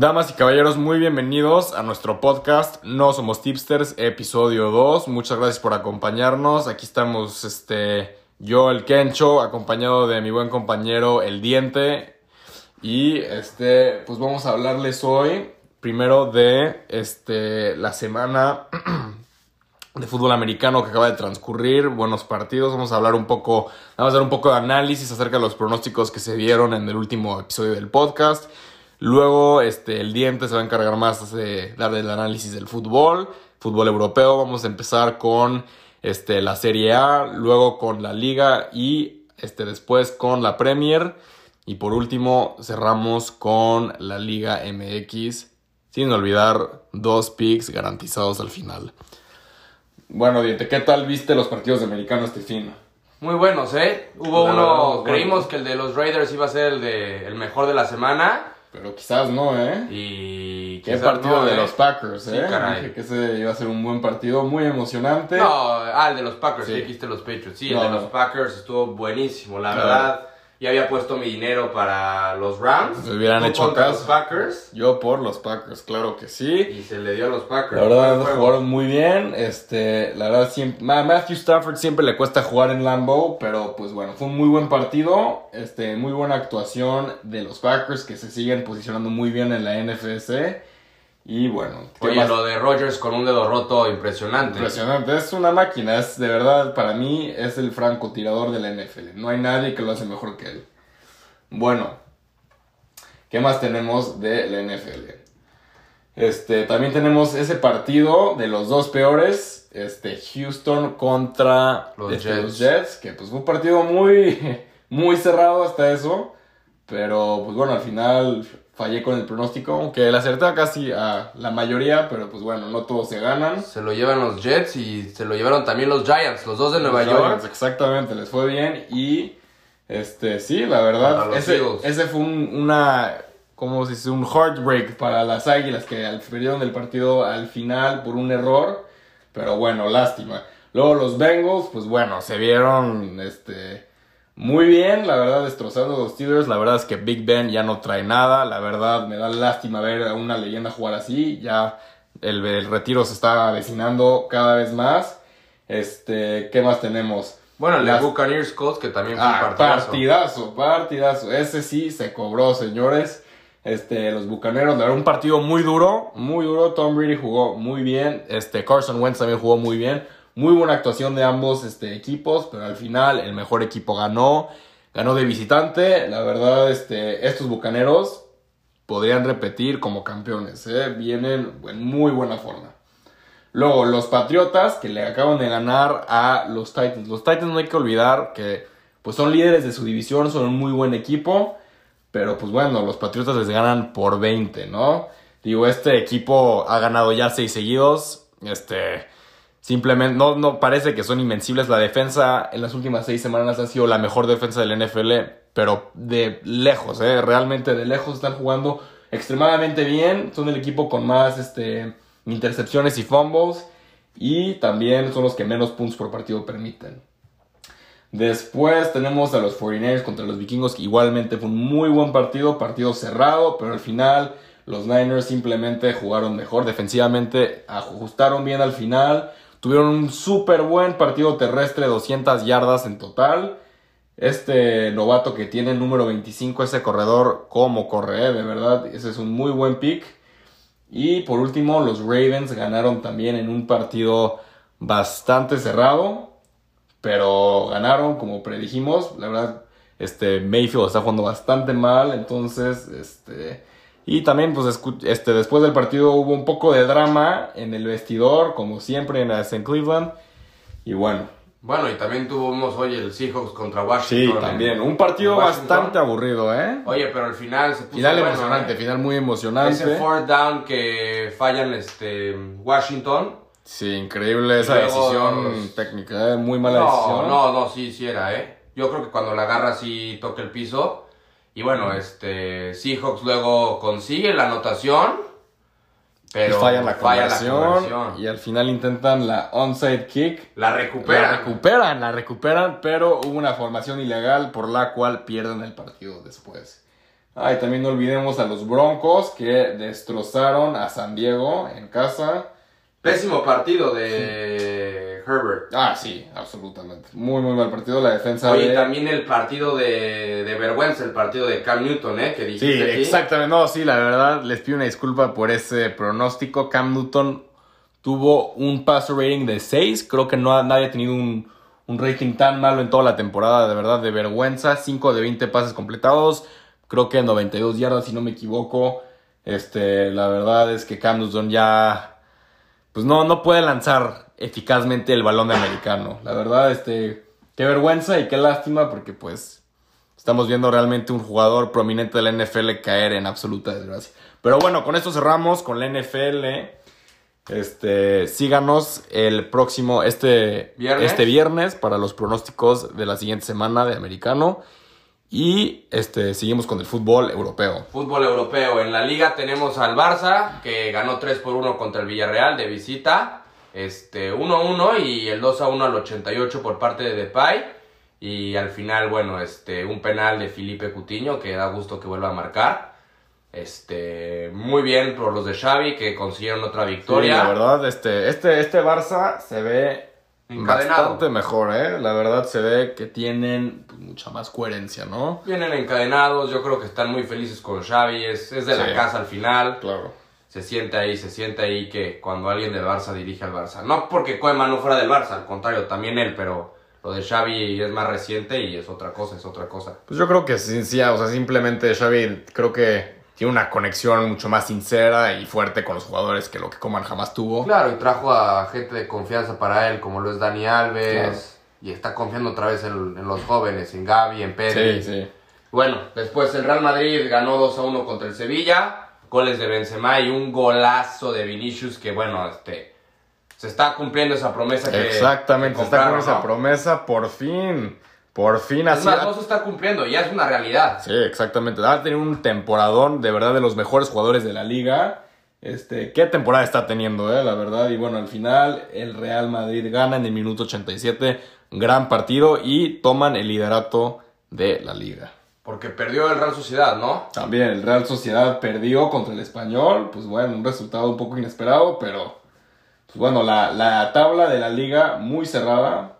Damas y caballeros, muy bienvenidos a nuestro podcast No Somos Tipsters, episodio 2. Muchas gracias por acompañarnos. Aquí estamos este, yo, el Kencho, acompañado de mi buen compañero El Diente. Y este, pues vamos a hablarles hoy primero de este, la semana de fútbol americano que acaba de transcurrir, buenos partidos, vamos a hablar un poco, vamos a dar un poco de análisis acerca de los pronósticos que se dieron en el último episodio del podcast. Luego, este, el diente se va a encargar más de dar el análisis del fútbol, fútbol europeo. Vamos a empezar con este, la Serie A, luego con la Liga y este, después con la Premier. Y por último, cerramos con la Liga MX, sin olvidar dos picks garantizados al final. Bueno, Diente, ¿qué tal viste los partidos de americano este fin? Muy buenos, ¿eh? Hubo uno, creímos que el de los Raiders iba a ser el, de, el mejor de la semana. Pero quizás no, ¿eh? Y. Qué partido no, de ¿eh? los Packers, Sí, ¿eh? caray. Dije que ese iba a ser un buen partido, muy emocionante. No, ah, el de los Packers, Sí. sí. dijiste los Patriots. Sí, No, el de los Packers estuvo buenísimo, la Claro. verdad. Ya había puesto mi dinero para los Rams. Me hubieran hecho caso. los Packers. Yo por los Packers, claro que sí. Y se le dio a los Packers. La verdad jugaron muy bien. Este, la verdad siempre, Ma- Matthew Stafford siempre le cuesta jugar en Lambeau, pero pues bueno, fue un muy buen partido. Este, muy buena actuación de los Packers que se siguen posicionando muy bien en la NFC. Y bueno, ¿qué Oye, más? lo de Rogers con un dedo roto impresionante. Impresionante, es una máquina, es de verdad, para mí es el francotirador de la NFL. No hay nadie que lo hace mejor que él. Bueno, ¿qué más tenemos de la NFL? Este, también tenemos ese partido de los dos peores, este, Houston contra Los este, Jets. los Jets, que pues fue un partido muy, muy cerrado hasta eso, pero pues bueno, al final fallé con el pronóstico, aunque le acerté casi a la mayoría, pero pues bueno, no todos se ganan. Se lo llevan los Jets y se lo llevaron también los Giants, los dos de Nueva Los York. Giants, exactamente, les fue bien y este sí, la verdad, ese, ese fue un, una, como se dice, un heartbreak para las Águilas que perdieron el partido al final por un error, pero bueno, lástima. Luego los Bengals, pues bueno, se vieron este muy bien, la verdad, destrozando a los Steelers. La verdad es que Big Ben ya no trae nada. La verdad, me da lástima ver a una leyenda jugar así. Ya el, el retiro se está avecinando cada vez más. Este, ¿qué más tenemos? Bueno, el Las- Buccaneers Colts, que también fue un Ah, partidazo. partidazo, partidazo. Ese sí se cobró, señores. Este, los bucaneros, la verdad, un partido muy duro, muy duro. Tom Brady jugó muy bien. Este, Carson Wentz también jugó muy bien. Muy buena actuación de ambos este, equipos, pero al final el mejor equipo ganó. Ganó de visitante. La verdad, este, estos bucaneros podrían repetir como campeones. ¿eh? Vienen en muy buena forma. Luego, los Patriotas que le acaban de ganar a los Titans. Los Titans no hay que olvidar que pues son líderes de su división, son un muy buen equipo. Pero pues bueno, los Patriotas les ganan por 20, ¿no? Digo, este equipo ha ganado ya 6 seguidos. Este, simplemente, no, no parece que son invencibles. La defensa en las últimas 6 semanas ha sido la mejor defensa del NFL. Pero de lejos, ¿eh? Realmente de lejos están jugando extremadamente bien. Son el equipo con más, este intercepciones y fumbles y también son los que menos puntos por partido permiten. Después tenemos a los 49ers contra los vikingos, que igualmente fue un muy buen partido, partido cerrado, pero al final los Niners simplemente jugaron mejor defensivamente, ajustaron bien al final, tuvieron un súper buen partido terrestre, 200 yardas en total. Este novato que tiene el número 25, ese corredor, cómo corre, eh, de verdad, ese es un muy buen pick. Y por último, los Ravens ganaron también en un partido bastante cerrado, pero ganaron como predijimos. La verdad, este Mayfield está jugando bastante mal, entonces, este y también pues este después del partido hubo un poco de drama en el vestidor, como siempre en, en Cleveland. Y bueno, Bueno, y también tuvimos hoy el Seahawks contra sí, Washington. también un partido bastante aburrido, ¿eh? Oye, pero al final se puso Final bueno, emocionante, ¿eh? final muy emocionante. Ese fourth down que fallan este Washington. Sí, increíble esa decisión los- técnica, ¿eh? muy mala no, decisión. no, no, sí, sí era, ¿eh? Yo creo que cuando la agarra sí toca el piso. Y bueno, este Seahawks luego consigue la anotación. Pero y fallan la falla conversión, conversión. y al final intentan la onside kick. La La recupera. recuperan, la recuperan, pero hubo una formación ilegal por la cual pierden el partido después. Ay, también no olvidemos a los Broncos que destrozaron a San Diego en casa. Pésimo partido de Herbert. Ah, sí, absolutamente. Muy, muy mal partido. La defensa Oye, de... también el partido de, de vergüenza, el partido de Cam Newton, ¿eh? Que Sí, dijiste aquí. exactamente. No, sí, la verdad, les pido una disculpa por ese pronóstico. Cam Newton tuvo un passer rating de 6. Creo que no nadie ha tenido un, un rating tan malo en toda la temporada, de verdad, de vergüenza. 5 de 20 pases completados. Creo que 92 yardas, si no me equivoco. Este, la verdad es que Cam Newton ya. Pues no, no puede lanzar eficazmente el balón de americano. La verdad, este. Qué vergüenza y qué lástima, porque pues. Estamos viendo realmente un jugador prominente de la NFL caer en absoluta desgracia. Pero bueno, con esto cerramos con la NFL. Este, síganos el próximo, este ¿Viernes? este viernes para los pronósticos de la siguiente semana de americano. Y este, seguimos con el fútbol europeo. Fútbol europeo. En la liga tenemos al Barça, que ganó 3 por 1 contra el Villarreal de visita. Este, 1-1 y el 2-1 al 88 por parte de Depay. Y al final, bueno, este, un penal de Felipe Cutiño, que da gusto que vuelva a marcar. Este, muy bien por los de Xavi, que consiguieron otra Sí, victoria. la verdad, este, este, este Barça se ve Encadenado. bastante mejor, ¿eh? La verdad se ve que tienen pues, mucha más coherencia, ¿no? Vienen encadenados, yo creo que están muy felices con Xavi, es, es de Sí. la casa al final. Claro. Se siente ahí, se siente ahí que cuando alguien del Barça dirige al Barça. No porque Koeman no fuera del Barça, al contrario, también él, pero lo de Xavi es más reciente y es otra cosa, es otra cosa. Pues yo creo que sí, sí, o sea, simplemente Xavi creo que tiene una conexión mucho más sincera y fuerte con los jugadores que lo que Coman jamás tuvo. Claro, y trajo a gente de confianza para él, como lo es Dani Alves, y está confiando otra vez en, en los jóvenes, en Gaby, en Pedri. Sí, sí. Bueno, después el Real Madrid ganó 2 a 1 contra el Sevilla, goles de Benzema y un golazo de Vinicius que bueno, este se está cumpliendo esa promesa que Exactamente, que está compraron, esa promesa, por fin. Por fin Es así. más, no se está cumpliendo, ya es una realidad. Sí, exactamente. Ha tenido un temporadón, de verdad, de los mejores jugadores de la liga. Este, qué temporada está teniendo, eh, la verdad. Y bueno, al final el Real Madrid gana en el minuto 87. Gran partido y toman el liderato de la liga. Porque perdió el Real Sociedad, ¿no? También el Real Sociedad perdió contra el Español. Pues bueno, un resultado un poco inesperado, pero pues bueno, la, la tabla de la liga muy cerrada.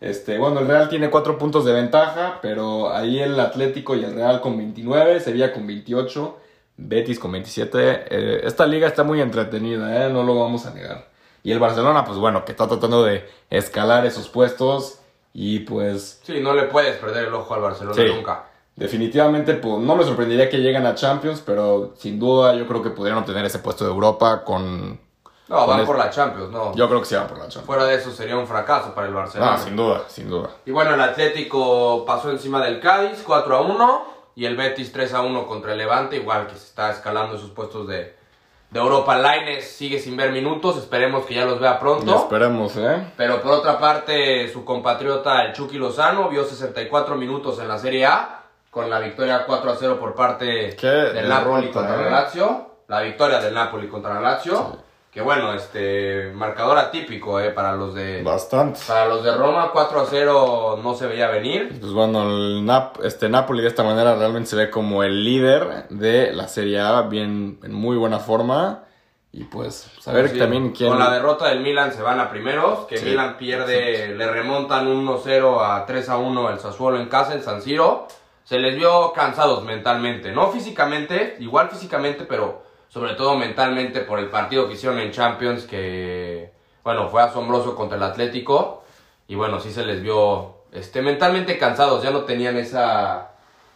Este, bueno, el Real tiene cuatro puntos de ventaja, pero ahí el Atlético y el Real con 29, Sevilla con 28, Betis con 27. Eh, esta liga está muy entretenida, ¿eh? no lo vamos a negar. Y el Barcelona, pues bueno, que está tratando de escalar esos puestos y pues Sí, no le puedes perder el ojo al Barcelona Sí. nunca. Definitivamente, pues no me sorprendería que lleguen a Champions, pero sin duda yo creo que podrían obtener ese puesto de Europa con... No, van por la Champions, no. Yo creo que se van por la Champions. Fuera de eso sería un fracaso para el Barcelona. Ah, sin duda, sin duda. Y bueno, el Atlético pasó encima del Cádiz 4 a 1 y el Betis 3 a 1 contra el Levante, igual que se está escalando esos puestos de, de Europa. Laines sigue sin ver minutos, esperemos que ya los vea Y pronto. esperemos, ¿eh? Pero por otra parte, su compatriota el Chucky Lozano vio 64 minutos en la Serie A con la victoria 4 a 0 por parte Qué del Napoli contra ¿eh? la Lazio. La victoria del Napoli contra la Lazio. Que bueno, este marcador atípico eh, para los de Bastante. para los de Roma 4 a 0 no se veía venir. Pues bueno, el Nap este Napoli de esta manera realmente se ve como el líder de la Serie A, bien, en muy buena forma. Y pues, saber Sí, también quién... Con la derrota del Milan se van a primeros, que Sí, Milan pierde, le remontan 1-0 a 3 a 1 el Sassuolo en casa, en San Siro. Se les vio cansados mentalmente, no físicamente, igual físicamente, pero sobre todo mentalmente por el partido que hicieron en Champions, que bueno, fue asombroso contra el Atlético. Y bueno, sí se les vio este, mentalmente cansados, ya no tenían esa,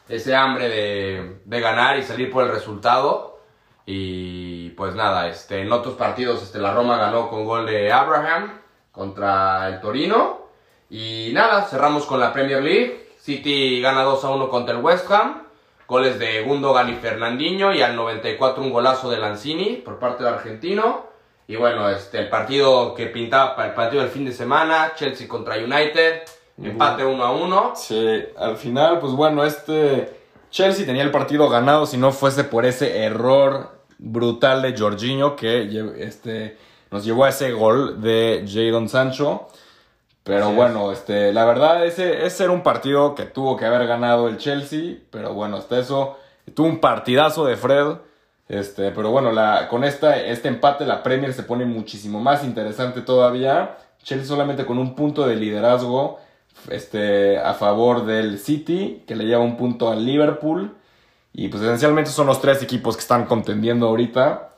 ese hambre de, de ganar y salir por el resultado. Y pues nada, este, en otros partidos este, la Roma ganó con gol de Abraham contra el Torino. Y nada, cerramos con la Premier League. City gana 2 a 1 contra el West Ham. Goles de Gundogan y Fernandinho. Y al 94 un golazo de Lanzini por parte del argentino. Y bueno, este, el partido que pintaba para el partido del fin de semana. Chelsea contra United. Empate 1 a 1. Sí, al final, pues bueno, este Chelsea tenía el partido ganado si no fuese por ese error brutal de Jorginho que este, nos llevó a ese gol de Jadon Sancho. Pero Así es. bueno, este, la verdad, ese, ese era un partido que tuvo que haber ganado el Chelsea. Pero bueno, hasta eso, Tuvo un partidazo de Fred. Este, pero bueno, la, con esta, este empate la Premier se pone muchísimo más interesante todavía. Chelsea solamente con un punto de liderazgo este, a favor del City, que le lleva un punto al Liverpool. Y pues esencialmente son los tres equipos que están contendiendo ahorita.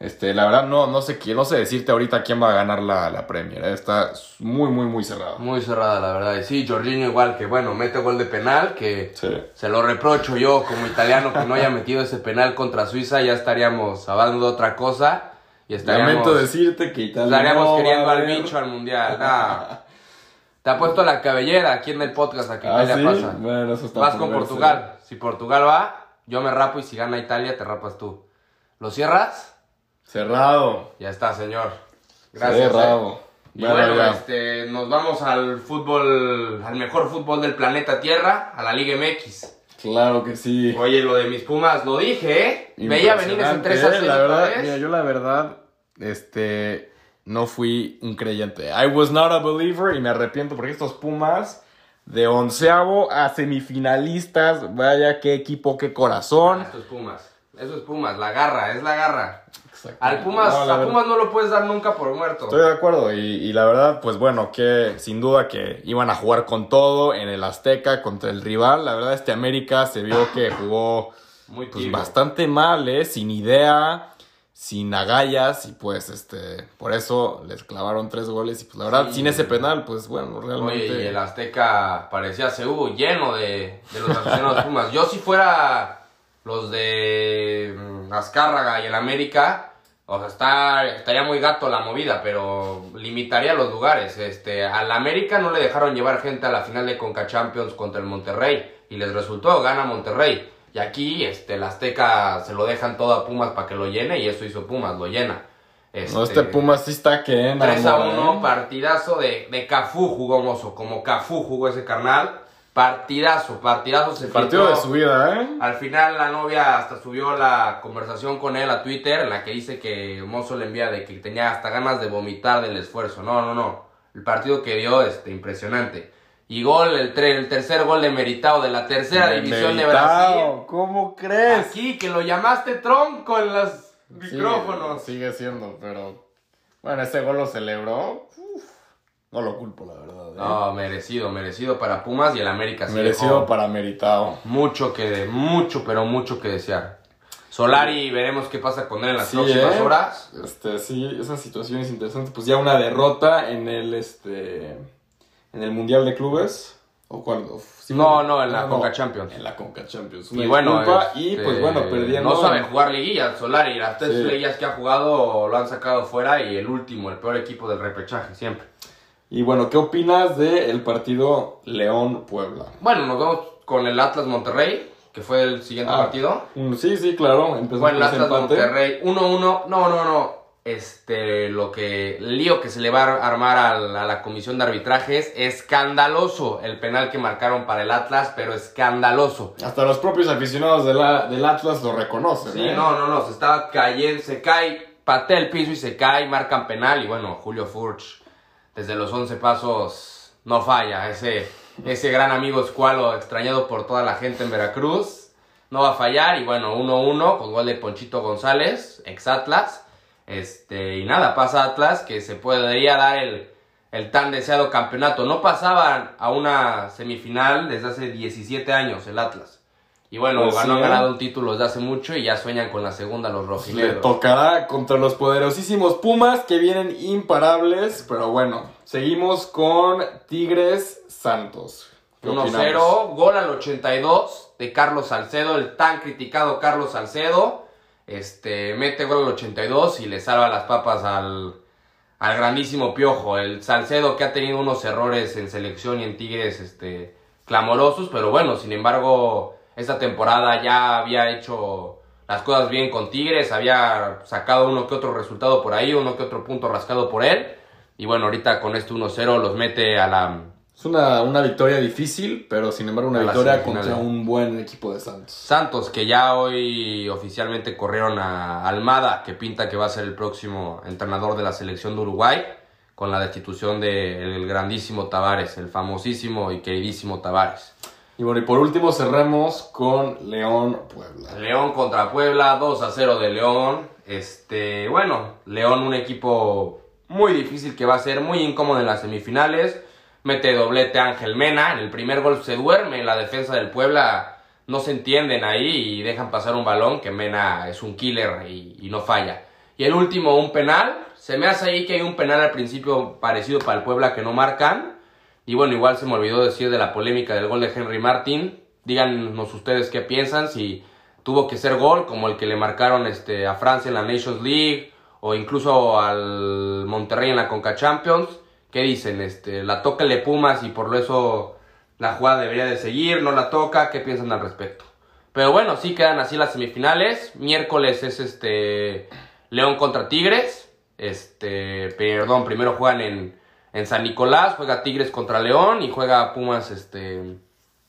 Este, la verdad no, no sé no sé decirte ahorita quién va a ganar la, la Premier. ¿eh? Está muy, muy, muy cerrada. Muy cerrada, la verdad. Y sí, Jorginho igual que, bueno, mete gol de penal, que se lo reprocho yo como italiano que no haya metido ese penal contra Suiza, ya estaríamos hablando de otra cosa. Y estaríamos, Lamento decirte que Italia Estaríamos queriendo al bicho al mundial. Te ha puesto la cabellera aquí en el podcast a que ¿Ah, Italia sí? pasa. Bueno, eso está Vas con. Portugal. Si Portugal va, yo me rapo y si gana Italia, te rapas tú. ¿Lo cierras? Cerrado. Ya está, señor. Gracias. eh. Cerrado. Y Bueno, bueno, ya. este, nos vamos al fútbol, al mejor fútbol del planeta Tierra, a la Liga MX. Claro que sí. Oye, lo de mis Pumas, lo dije, ¿eh? Veía venir ese Impresionante, 3 a 0 ¿eh? La verdad, mira, yo la verdad, este, no fui un creyente. I was not a believer y me arrepiento porque estos Pumas de onceavo a semifinalistas, vaya qué equipo, qué corazón. Esto es Pumas. Eso es Pumas, la garra, es la garra. Al Pumas, No, a Pumas no lo puedes dar nunca por muerto. Estoy de acuerdo y, y la verdad, pues bueno, que sin duda que iban a jugar con todo en el Azteca contra el rival. La verdad, este América se vio que jugó Muy pues, bastante mal, ¿eh? Sin idea, sin agallas y pues este, por eso les clavaron tres goles y pues la verdad, Sí. sin ese penal, pues bueno, realmente... Oye, y el Azteca parecía Ceú, lleno de, de los aficionados Pumas. Yo si fuera los de mm, Azcárraga y el América, o sea, está, estaría muy gato la movida, pero limitaría los lugares. Este, al América no le dejaron llevar gente a la final de Conca Champions contra el Monterrey y les resultó, gana Monterrey. Y aquí este, el Azteca se lo dejan todo a Pumas para que lo llene y eso hizo Pumas, lo llena. No, este Pumas sí está que... 3 a enamora, 1, ¿eh? partidazo de, de Cafú jugó Mozo, como Cafú jugó ese carnal. Partidazo, partidazo se Partido de su vida, ¿eh? Al final la novia hasta subió la conversación con él a Twitter en la que dice que Mozo le envía de que tenía hasta ganas de vomitar del esfuerzo. No, no, no. El partido que dio, este, impresionante. Y gol, el, tre- el tercer gol de meritado de la tercera división de Brasil. Meritao, ¿Cómo crees? Aquí, que lo llamaste tronco en los Sí, micrófonos. sigue siendo, pero... Bueno, ese gol lo celebró. Uf, no lo culpo, la verdad. ¿eh? No, merecido, merecido para Pumas y el América. sí Merecido dejó para Meritao. Mucho que, de, mucho, pero mucho que desear. Solari, veremos qué pasa con él en las Sí, próximas ¿eh? horas. Este, sí, esa situación es interesante. Pues ya una derrota en el este en el Mundial de Clubes. ¿O cuál? Sí, No, bueno, no, en la Conca Champions. En la Conca Champions. Y Una bueno, disculpa, este, y pues bueno, perdiendo. No sabe jugar liguillas, Solari. Las tres Sí. liguillas que ha jugado lo han sacado fuera y el último, el peor equipo del repechaje, siempre. Y bueno, ¿qué opinas del partido León-Puebla? Bueno, nos vamos con el Atlas Monterrey, que fue el siguiente Ah, partido. Mm, Sí, sí, claro. Empezó Bueno, el Atlas empate. Monterrey 1-1. No, no, no. Este, lo que, el lío que se le va a armar a la, a la comisión de arbitrajes, escandaloso el penal que marcaron para el Atlas, pero escandaloso. Hasta los propios aficionados de la- del Atlas lo reconocen. Sí, ¿eh? no, no, no, se está cayendo, se cae, patea el piso y se cae, marcan penal y bueno, Julio Furch desde los 11 pasos no falla, ese, ese gran amigo escualo extrañado por toda la gente en Veracruz, no va a fallar y bueno, 1-1 con gol de Ponchito González, ex Atlas, este, y nada, pasa Atlas que se podría dar el, el tan deseado campeonato, no pasaban a una semifinal desde hace 17 años el Atlas. Y bueno, Pues han ¿eh? ganado un título desde hace mucho y ya sueñan con la segunda los Le rojinegros. tocará contra los poderosísimos Pumas que vienen imparables. Pero bueno, seguimos con Tigres Santos. ¿Qué opinamos? 1-0, gol al 82 de Carlos Salcedo, el tan criticado Carlos Salcedo. Este, mete gol al 82 y le salva las papas al, al grandísimo Piojo. El Salcedo que ha tenido unos errores en selección y en Tigres este, clamorosos, pero bueno, sin embargo, esta temporada ya había hecho las cosas bien con Tigres, había sacado uno que otro resultado por ahí, uno que otro punto rascado por él. Y bueno, ahorita con este 1-0 los mete a la, Es una, una victoria difícil, pero sin embargo una victoria contra un buen equipo de Santos. Santos, que ya hoy oficialmente corrieron a Almada, que pinta que va a ser el próximo entrenador de la selección de Uruguay, con la destitución del grandísimo Tavares, el famosísimo y queridísimo Tavares. Y bueno, y por último cerremos con León Puebla. León contra Puebla, 2 a 0 de León. Este, bueno, León un equipo muy difícil que va a ser, muy incómodo en las semifinales. Mete doblete Ángel Mena, en el primer gol se duerme en la defensa del Puebla. No se entienden ahí y dejan pasar un balón que Mena es un killer y no falla. Y el último, un penal. Se me hace ahí que hay un penal al principio parecido para el Puebla que no marcan. Y bueno, igual se me olvidó decir de la polémica del gol de Henry Martin. Díganos ustedes qué piensan, si tuvo que ser gol como el que le marcaron este, a Francia en la Nations League o incluso al Monterrey en la Conca Champions. ¿Qué dicen? Este, la toca el Pumas y por eso la jugada debería de seguir, no la toca. ¿Qué piensan al respecto? Pero bueno, sí quedan así las semifinales. Miércoles es este León contra Tigres. Este, perdón, primero juegan en, en San Nicolás, juega Tigres contra León y juega Pumas este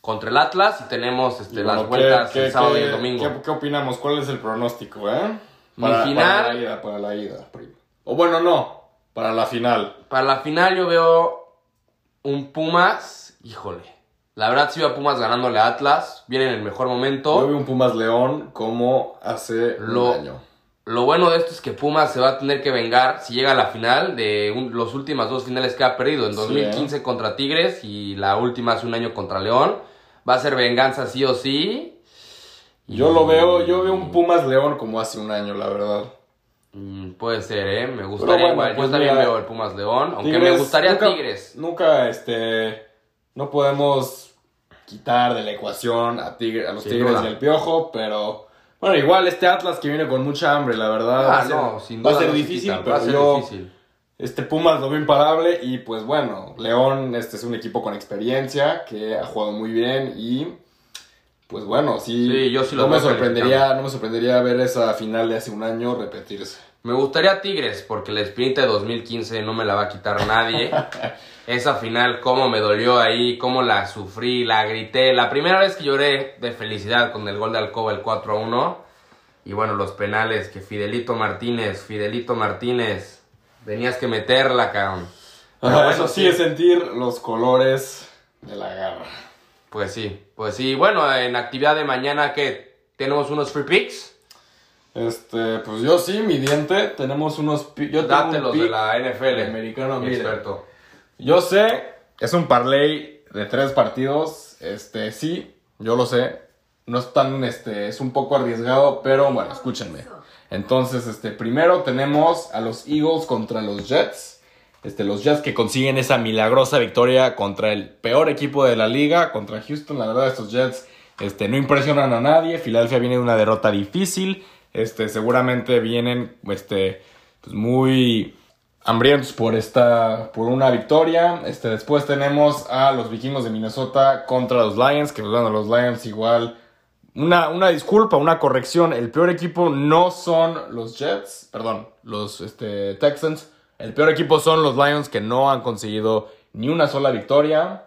contra el Atlas y tenemos este, Y las vueltas ¿qué- el sábado y el domingo. ¿qué, opinamos? ¿Cuál es el pronóstico, eh? Mi Para, final- Para la ida, para la ida. primo. O bueno, no. Para la final. Para la final yo veo un Pumas, híjole. La verdad sí veo a Pumas ganándole a Atlas, viene en el mejor Yo momento. veo un Pumas León como hace Lo- un año. Lo bueno de esto es que Pumas se va a tener que vengar si llega a la final de un- los últimas dos finales que ha perdido. En Sí, 2015 contra Tigres y la última hace un año contra León. Va a ser venganza sí o sí. Yo lo veo, yo veo un Pumas León como hace un año, la verdad. Mm, puede ser, ¿eh? Me gustaría bueno, igual. pues Yo también veo el Pumas León. Aunque Tigres, me gustaría nunca- Tigres. Nunca, este, no podemos quitar de la ecuación a, Tigre- a los Sin Tigres duda. y al Piojo, pero bueno, igual este Atlas que viene con mucha hambre, la verdad. va Ah, a ser, no, sin va a duda ser difícil, pero va a ser yo, difícil. este Pumas lo veo imparable y pues bueno, León este es un equipo con experiencia que ha jugado muy bien y pues bueno, sí, Sí, yo sí no me sorprendería, no me sorprendería ver esa final de hace un año repetirse. Me gustaría Tigres, porque la espinita de 2015 no me la va a quitar nadie. Esa final, cómo me dolió ahí, cómo la sufrí, la grité. La primera vez que lloré de felicidad con el gol de Alcoba, el 4 a 1. Y bueno, los penales que Fidelito Martínez, Fidelito Martínez, tenías que meterla, cabrón. Pero bueno, eso sí es sentir los colores de la garra. Pues sí, pues sí. Bueno, en actividad de mañana que tenemos unos free picks. Este, pues yo sí, mi diente, tenemos unos yo tengo un Dátelos de la NFL. americano, mi experto. Yo sé, es un parlay de tres partidos, este, sí, yo lo sé, no es tan, este, es un poco arriesgado, pero bueno, escúchenme. Entonces, este, primero tenemos a los Eagles contra los Jets, este, los Jets que consiguen esa milagrosa victoria contra el peor equipo de la liga, contra Houston, la verdad, estos Jets, este, no impresionan a nadie, Filadelfia viene de una derrota difícil, este, seguramente vienen, este, pues muy hambrientos por esta por una victoria. Este después tenemos a los Vikingos de Minnesota contra los Lions, que pues, bueno, los Lions igual una, una disculpa, una corrección, el peor equipo no son los Jets, perdón, los este, Texans. El peor equipo son los Lions que no han conseguido ni una sola victoria.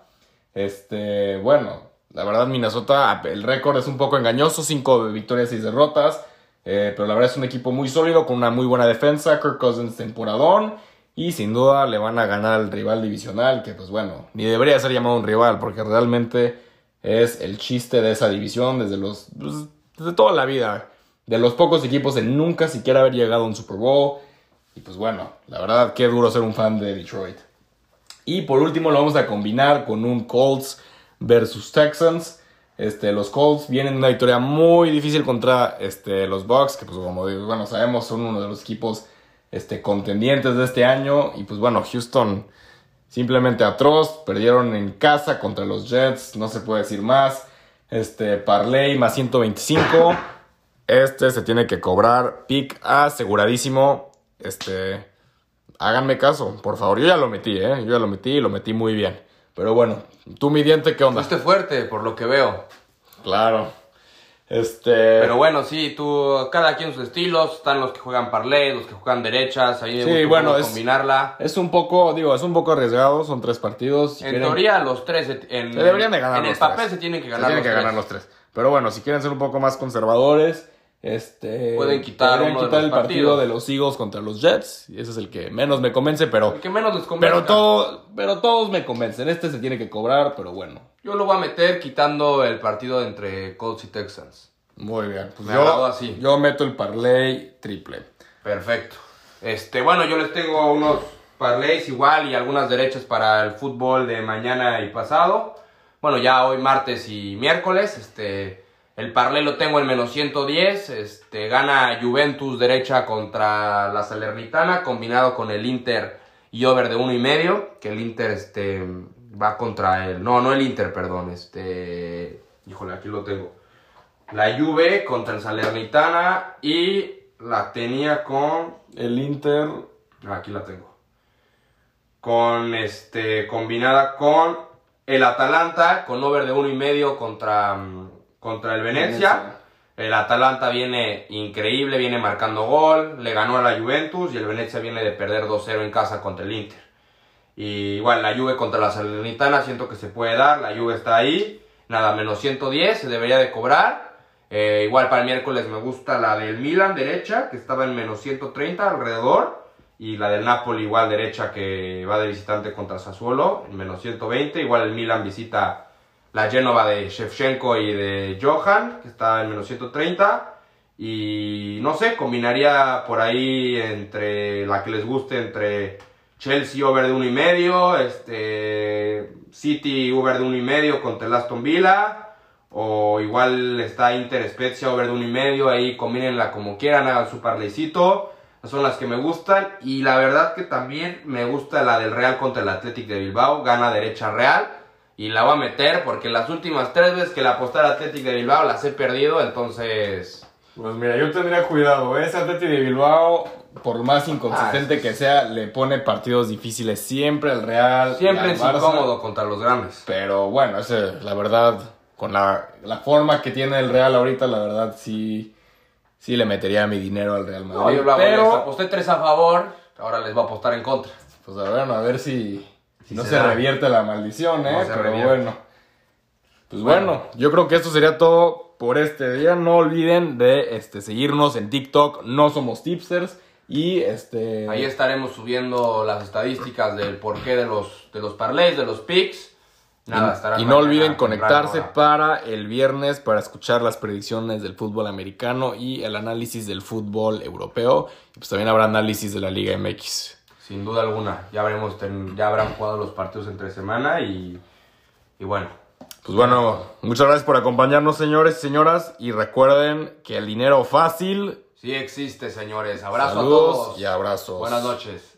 Este, bueno, la verdad Minnesota, el récord es un poco engañoso, 5 victorias, 6 derrotas. Eh, pero la verdad es un equipo muy sólido, con una muy buena defensa. Kirk Cousins temporadón. Y sin duda le van a ganar al rival divisional, que pues bueno, ni debería ser llamado un rival, porque realmente es el chiste de esa división desde los pues, desde toda la vida. De los pocos equipos en nunca siquiera haber llegado a un Super Bowl. Y pues bueno, la verdad, qué duro ser un fan de Detroit. Y por último lo vamos a combinar con un Colts versus Texans. Este, los Colts vienen de una victoria muy difícil contra este, los Bucks, que pues como digo, bueno, sabemos son uno de los equipos este, contendientes de este año. Y pues bueno, Houston simplemente atroz, perdieron en casa contra los Jets, no se puede decir más. Este, Parley más 125. Este se tiene que cobrar, pick aseguradísimo. Este, háganme caso, por favor. Yo ya lo metí, ¿eh? Yo ya lo metí y lo metí muy bien. Pero bueno, tú mi diente, ¿qué onda? Fuiste fuerte, por lo que veo. Claro. Este. Pero bueno, sí, tú, cada quien sus estilos. Están los que juegan parlay, los que juegan derechas. Ahí Sí, bueno, es- combinarla. Es un poco, digo, es un poco arriesgado, son tres partidos. Si En quieren- teoría, los tres. se- En, se deberían de ganar En el los papel tres. se tienen que Se ganar, tienen los, que tres. ganar los tres. Pero bueno, si quieren ser un poco más conservadores, Este, Pueden quitar uno quitar el partido partidos. de los Eagles contra los Jets. Y ese es el que menos me convence, pero, El que menos les convence. pero, todo, pero todos me convencen. Este se tiene que cobrar, pero bueno. Yo lo voy a meter quitando el partido entre Colts y Texans. Muy bien. Pues Me yo, así. yo meto el parlay triple. Perfecto. Este, bueno, yo les tengo unos parlays igual y algunas derechas para el fútbol de mañana y pasado. Bueno, ya hoy martes y miércoles, este, el parlay lo tengo en menos 110, este, gana Juventus derecha contra la Salernitana, combinado con el Inter y over de uno y medio, que el Inter, este, va contra el, no, no el Inter, perdón, este, híjole, aquí lo tengo. La Juve contra el Salernitana y la tenía con El Inter. Aquí la tengo. Con este. Combinada con el Atalanta. Con over de uno y medio contra. Contra el Venecia. Venecia. El Atalanta viene increíble, viene marcando gol. Le ganó a la Juventus. Y el Venecia viene de perder 2-0 en casa contra el Inter. Y igual la Juve contra la Salernitana. Siento que se puede dar. La Juve está ahí. Nada, menos 110. Se debería de cobrar. Eh, igual para el miércoles me gusta la del Milan derecha, que estaba en menos 130 alrededor. Y la del Napoli igual derecha, que va de visitante contra Sassuolo, en menos 120. Igual el Milan visita la Genova de Shevchenko y de Johan, que está en menos 130. Y no sé, combinaría por ahí entre la que les guste, entre Chelsea over de uno y medio, este City over de uno y medio contra el Aston Villa. O igual está Inter Spezia over de uno y medio. Ahí combínenla como quieran, hagan su parlecito. Son las que me gustan. Y la verdad que también me gusta la del Real contra el Athletic de Bilbao. Gana derecha Real. Y la voy a meter porque las últimas tres veces que la aposté al Athletic de Bilbao las he perdido. Entonces, Pues mira, yo tendría cuidado. ¿eh? Ese Atleti de Bilbao, por más inconsistente Ah, que sea, le pone partidos difíciles siempre al Real. siempre es incómodo contra los grandes. Pero bueno, ese, la verdad, con la, la forma que tiene el Real ahorita, la verdad sí, sí le metería mi dinero al Real Madrid. No, yo lo hago pero, les aposté tres a favor. Ahora les voy a apostar en contra. pues a ver, a ver si, si no se revierte la maldición, ¿eh? No pero revierte. bueno. Pues bueno, yo creo que esto sería todo por este día. No olviden de este, seguirnos en TikTok, no somos tipsters. Y este. Ahí estaremos subiendo las estadísticas del porqué de los, de los parlays, de los picks. Nada, estarán y no olviden conectarse para el viernes para escuchar las predicciones del fútbol americano y el análisis del fútbol europeo. Y pues también habrá análisis de la Liga MX. Sin duda alguna. Ya habremos ten- ya habrán jugado los partidos entre semana y, y bueno. Pues bueno, muchas gracias por acompañarnos, señores y señoras. Y recuerden que el dinero fácil. Sí existe, señores. Abrazo Saludos a todos. y abrazos. Buenas noches.